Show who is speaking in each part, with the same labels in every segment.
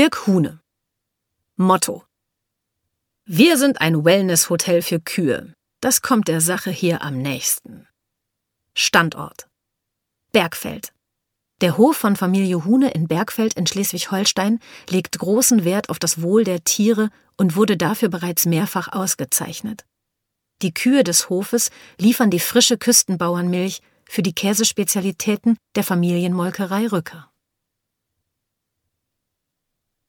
Speaker 1: Dirk Huhne. Motto. Wir sind ein Wellness-Hotel für Kühe. Das kommt der Sache hier am nächsten. Standort. Bergfeld. Der Hof von Familie Huhne in Bergfeld in Schleswig-Holstein legt großen Wert auf das Wohl der Tiere und wurde dafür bereits mehrfach ausgezeichnet. Die Kühe des Hofes liefern die frische Küstenbauernmilch für die Käsespezialitäten der Familienmolkerei Rücker.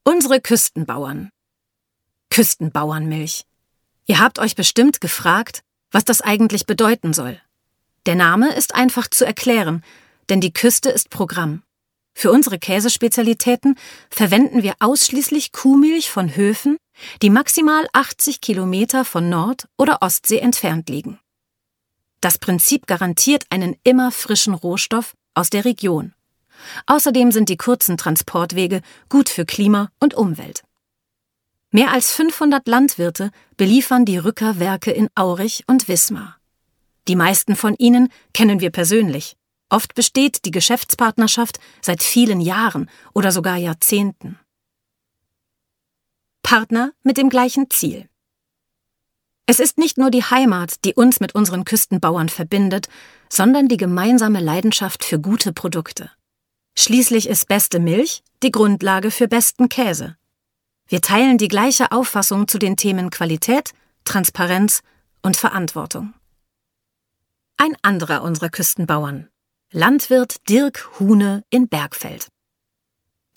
Speaker 1: Unsere Küstenbauern. Küstenbauernmilch. Ihr habt euch bestimmt gefragt, was das eigentlich bedeuten soll. Der Name ist einfach zu erklären, denn die Küste ist Programm. Für unsere Käsespezialitäten verwenden wir ausschließlich Kuhmilch von Höfen, die maximal 80 Kilometer von Nord- oder Ostsee entfernt liegen. Das Prinzip garantiert einen immer frischen Rohstoff aus der Region. Außerdem sind die kurzen Transportwege gut für Klima und Umwelt. Mehr als 500 Landwirte beliefern die Rückerwerke in Aurich und Wismar. Die meisten von ihnen kennen wir persönlich. Oft besteht die Geschäftspartnerschaft seit vielen Jahren oder sogar Jahrzehnten. Partner mit dem gleichen Ziel. Es ist nicht nur die Heimat, die uns mit unseren Küstenbauern verbindet, sondern die gemeinsame Leidenschaft für gute Produkte. Schließlich ist beste Milch die Grundlage für besten Käse. Wir teilen die gleiche Auffassung zu den Themen Qualität, Transparenz und Verantwortung. Ein anderer unserer Küstenbauern, Landwirt Dirk Huhne in Bergfeld.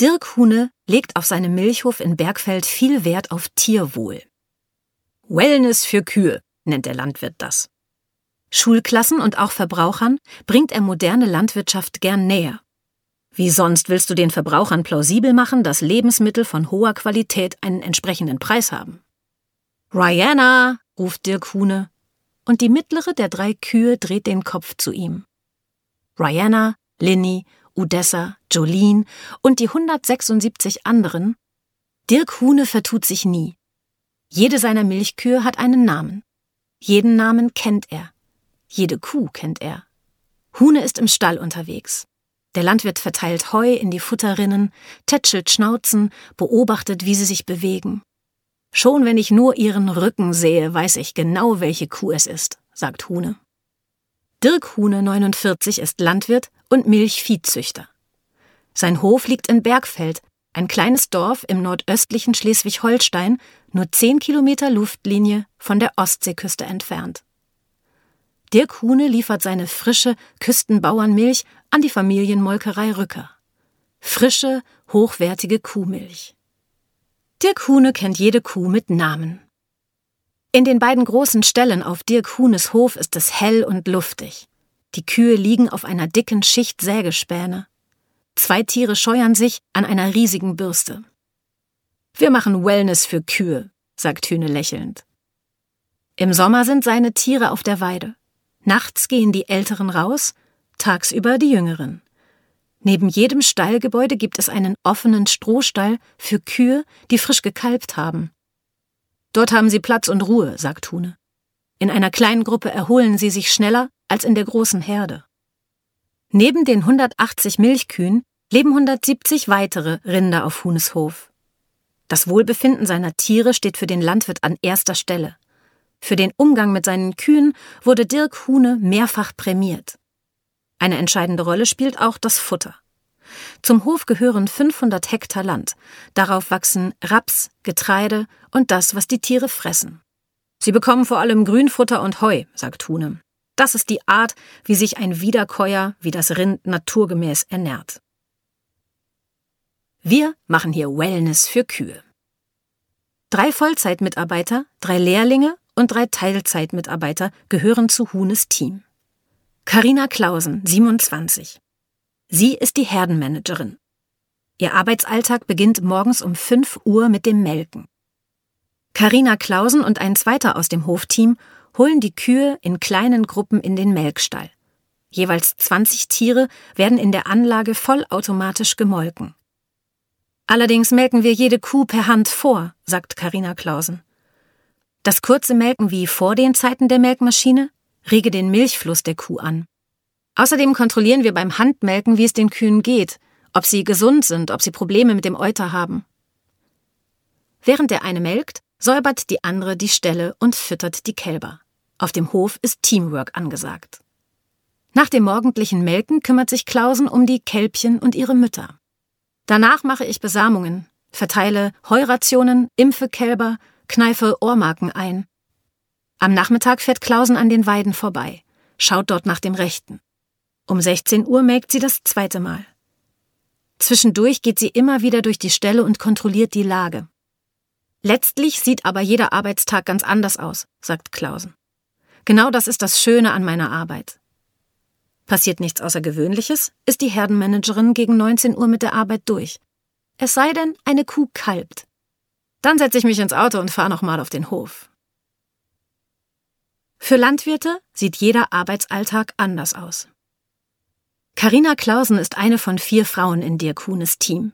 Speaker 1: Dirk Huhne legt auf seinem Milchhof in Bergfeld viel Wert auf Tierwohl. Wellness für Kühe nennt der Landwirt das. Schulklassen und auch Verbrauchern bringt er moderne Landwirtschaft gern näher. Wie sonst willst du den Verbrauchern plausibel machen, dass Lebensmittel von hoher Qualität einen entsprechenden Preis haben? Rihanna, ruft Dirk Huhne, und die mittlere der drei Kühe dreht den Kopf zu ihm. Rihanna, Linny, Udessa, Jolene und die 176 anderen. Dirk Huhne vertut sich nie. Jede seiner Milchkühe hat einen Namen. Jeden Namen kennt er. Jede Kuh kennt er. Huhne ist im Stall unterwegs. Der Landwirt verteilt Heu in die Futterrinnen, tätschelt Schnauzen, beobachtet, wie sie sich bewegen. Schon wenn ich nur ihren Rücken sehe, weiß ich genau, welche Kuh es ist, sagt Huhne. Dirk Huhne 49 ist Landwirt und Milchviehzüchter. Sein Hof liegt in Bergfeld, ein kleines Dorf im nordöstlichen Schleswig-Holstein, nur zehn Kilometer Luftlinie von der Ostseeküste entfernt. Dirk Huhne liefert seine frische Küstenbauernmilch an die Familienmolkerei Rücker. Frische, hochwertige Kuhmilch. Dirk Huhne kennt jede Kuh mit Namen. In den beiden großen Ställen auf Dirk Huhnes Hof ist es hell und luftig. Die Kühe liegen auf einer dicken Schicht Sägespäne. Zwei Tiere scheuern sich an einer riesigen Bürste. Wir machen Wellness für Kühe, sagt Hühne lächelnd. Im Sommer sind seine Tiere auf der Weide. Nachts gehen die Älteren raus, tagsüber die Jüngeren. Neben jedem Stallgebäude gibt es einen offenen Strohstall für Kühe, die frisch gekalbt haben. Dort haben sie Platz und Ruhe, sagt Hune. In einer kleinen Gruppe erholen sie sich schneller als in der großen Herde. Neben den 180 Milchkühen leben 170 weitere Rinder auf Hunes Hof. Das Wohlbefinden seiner Tiere steht für den Landwirt an erster Stelle. Für den Umgang mit seinen Kühen wurde Dirk Huhne mehrfach prämiert. Eine entscheidende Rolle spielt auch das Futter. Zum Hof gehören 500 Hektar Land. Darauf wachsen Raps, Getreide und das, was die Tiere fressen. Sie bekommen vor allem Grünfutter und Heu, sagt Huhne. Das ist die Art, wie sich ein Wiederkäuer wie das Rind naturgemäß ernährt. Wir machen hier Wellness für Kühe. Drei Vollzeitmitarbeiter, drei Lehrlinge und drei Teilzeitmitarbeiter gehören zu Hunes Team. Karina Klausen, 27. Sie ist die Herdenmanagerin. Ihr Arbeitsalltag beginnt morgens um 5 Uhr mit dem Melken. Karina Klausen und ein zweiter aus dem Hofteam holen die Kühe in kleinen Gruppen in den Melkstall. Jeweils 20 Tiere werden in der Anlage vollautomatisch gemolken. Allerdings melken wir jede Kuh per Hand vor, sagt Karina Klausen. Das kurze Melken wie vor den Zeiten der Melkmaschine rege den Milchfluss der Kuh an. Außerdem kontrollieren wir beim Handmelken, wie es den Kühen geht, ob sie gesund sind, ob sie Probleme mit dem Euter haben. Während der eine melkt, säubert die andere die Ställe und füttert die Kälber. Auf dem Hof ist Teamwork angesagt. Nach dem morgendlichen Melken kümmert sich Klausen um die Kälbchen und ihre Mütter. Danach mache ich Besamungen, verteile Heurationen, impfe Kälber, kneife Ohrmarken ein. Am Nachmittag fährt Klausen an den Weiden vorbei, schaut dort nach dem Rechten. Um 16 Uhr melkt sie das zweite Mal. Zwischendurch geht sie immer wieder durch die Ställe und kontrolliert die Lage. Letztlich sieht aber jeder Arbeitstag ganz anders aus, sagt Klausen. Genau das ist das Schöne an meiner Arbeit. Passiert nichts Außergewöhnliches, ist die Herdenmanagerin gegen 19 Uhr mit der Arbeit durch. Es sei denn, eine Kuh kalbt. Dann setze ich mich ins Auto und fahre nochmal auf den Hof. Für Landwirte sieht jeder Arbeitsalltag anders aus. Carina Klausen ist eine von vier Frauen in Dirk Huhnes Team.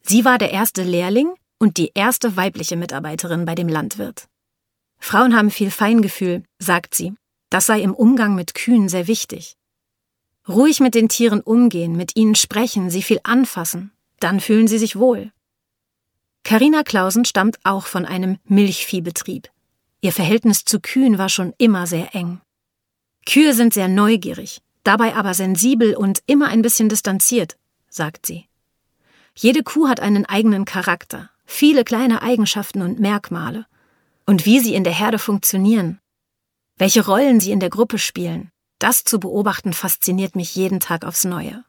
Speaker 1: Sie war der erste Lehrling und die erste weibliche Mitarbeiterin bei dem Landwirt. Frauen haben viel Feingefühl, sagt sie. Das sei im Umgang mit Kühen sehr wichtig. Ruhig mit den Tieren umgehen, mit ihnen sprechen, sie viel anfassen, dann fühlen sie sich wohl. Carina Klausen stammt auch von einem Milchviehbetrieb. Ihr Verhältnis zu Kühen war schon immer sehr eng. Kühe sind sehr neugierig, dabei aber sensibel und immer ein bisschen distanziert, sagt sie. Jede Kuh hat einen eigenen Charakter, viele kleine Eigenschaften und Merkmale. Und wie sie in der Herde funktionieren, welche Rollen sie in der Gruppe spielen, das zu beobachten fasziniert mich jeden Tag aufs Neue.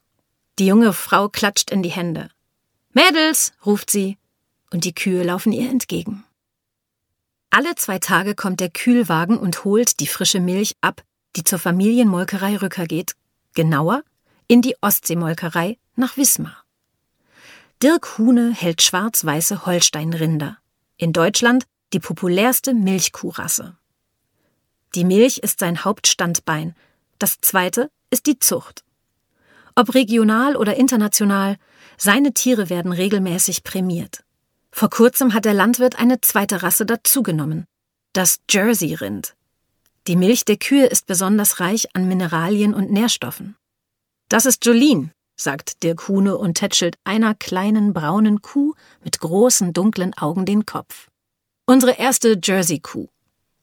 Speaker 1: Die junge Frau klatscht in die Hände. Mädels, ruft sie, und die Kühe laufen ihr entgegen. Alle zwei Tage kommt der Kühlwagen und holt die frische Milch ab, die zur Familienmolkerei Rücker geht, genauer in die Ostseemolkerei nach Wismar. Dirk Huhne hält schwarz-weiße Holsteinrinder. In Deutschland die populärste Milchkuhrasse. Die Milch ist sein Hauptstandbein, das zweite ist die Zucht. Ob regional oder international, seine Tiere werden regelmäßig prämiert. Vor kurzem hat der Landwirt eine zweite Rasse dazugenommen, das Jersey-Rind. Die Milch der Kühe ist besonders reich an Mineralien und Nährstoffen. Das ist Jolene, sagt Dirk Huhne und tätschelt einer kleinen braunen Kuh mit großen dunklen Augen den Kopf. Unsere erste Jersey-Kuh.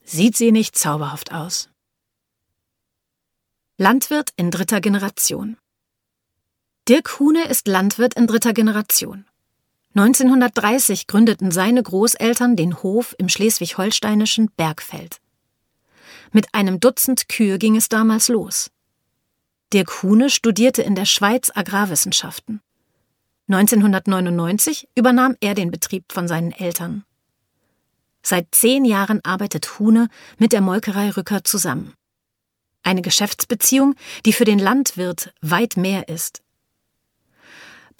Speaker 1: Sieht sie nicht zauberhaft aus? Landwirt in dritter Generation. Dirk Huhne ist Landwirt in dritter Generation. 1930 gründeten seine Großeltern den Hof im schleswig-holsteinischen Bergfeld. Mit einem Dutzend Kühe ging es damals los. Dirk Huhne studierte in der Schweiz Agrarwissenschaften. 1999 übernahm er den Betrieb von seinen Eltern. Seit zehn Jahren arbeitet Huhne mit der Molkerei Rücker zusammen. Eine Geschäftsbeziehung, die für den Landwirt weit mehr ist.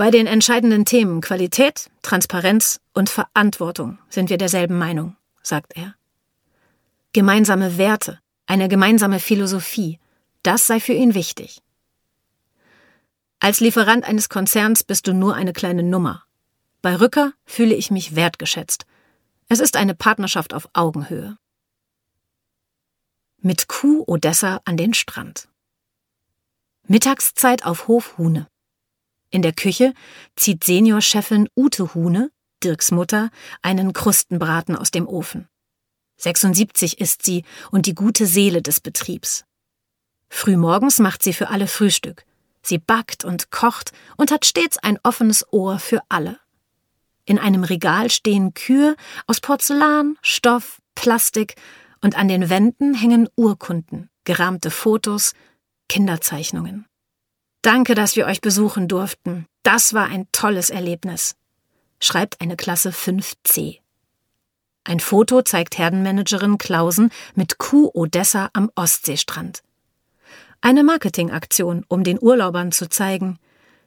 Speaker 1: Bei den entscheidenden Themen Qualität, Transparenz und Verantwortung sind wir derselben Meinung, sagt er. Gemeinsame Werte, eine gemeinsame Philosophie, das sei für ihn wichtig. Als Lieferant eines Konzerns bist du nur eine kleine Nummer. Bei Rücker fühle ich mich wertgeschätzt es ist eine Partnerschaft auf Augenhöhe. Mit Kuh Odessa an den Strand. Mittagszeit auf Hof Huhne. In der Küche zieht Seniorchefin Ute Huhne, Dirks Mutter, einen Krustenbraten aus dem Ofen. 76 ist sie und die gute Seele des Betriebs. Frühmorgens macht sie für alle Frühstück. Sie backt und kocht und hat stets ein offenes Ohr für alle. In einem Regal stehen Kühe aus Porzellan, Stoff, Plastik und an den Wänden hängen Urkunden, gerahmte Fotos, Kinderzeichnungen. Danke, dass wir euch besuchen durften. Das war ein tolles Erlebnis, schreibt eine Klasse 5c. Ein Foto zeigt Herdenmanagerin Klausen mit Kuh Odessa am Ostseestrand. Eine Marketingaktion, um den Urlaubern zu zeigen,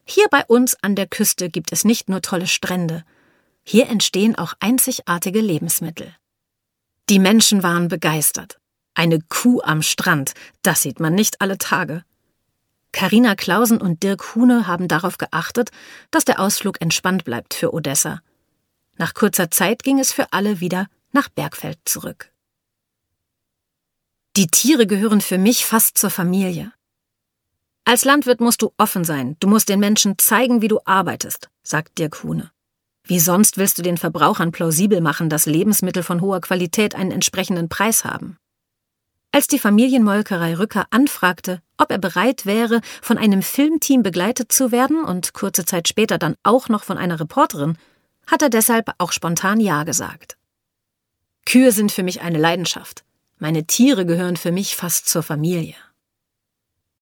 Speaker 1: hier bei uns an der Küste gibt es nicht nur tolle Strände, hier entstehen auch einzigartige Lebensmittel. Die Menschen waren begeistert. Eine Kuh am Strand, das sieht man nicht alle Tage. Karina Klausen und Dirk Huhne haben darauf geachtet, dass der Ausflug entspannt bleibt für Odessa. Nach kurzer Zeit ging es für alle wieder nach Bergfeld zurück. Die Tiere gehören für mich fast zur Familie. Als Landwirt musst du offen sein, du musst den Menschen zeigen, wie du arbeitest, sagt Dirk Huhne. Wie sonst willst du den Verbrauchern plausibel machen, dass Lebensmittel von hoher Qualität einen entsprechenden Preis haben? Als die Familienmolkerei Rücker anfragte, ob er bereit wäre, von einem Filmteam begleitet zu werden und kurze Zeit später dann auch noch von einer Reporterin, hat er deshalb auch spontan Ja gesagt. Kühe sind für mich eine Leidenschaft. Meine Tiere gehören für mich fast zur Familie.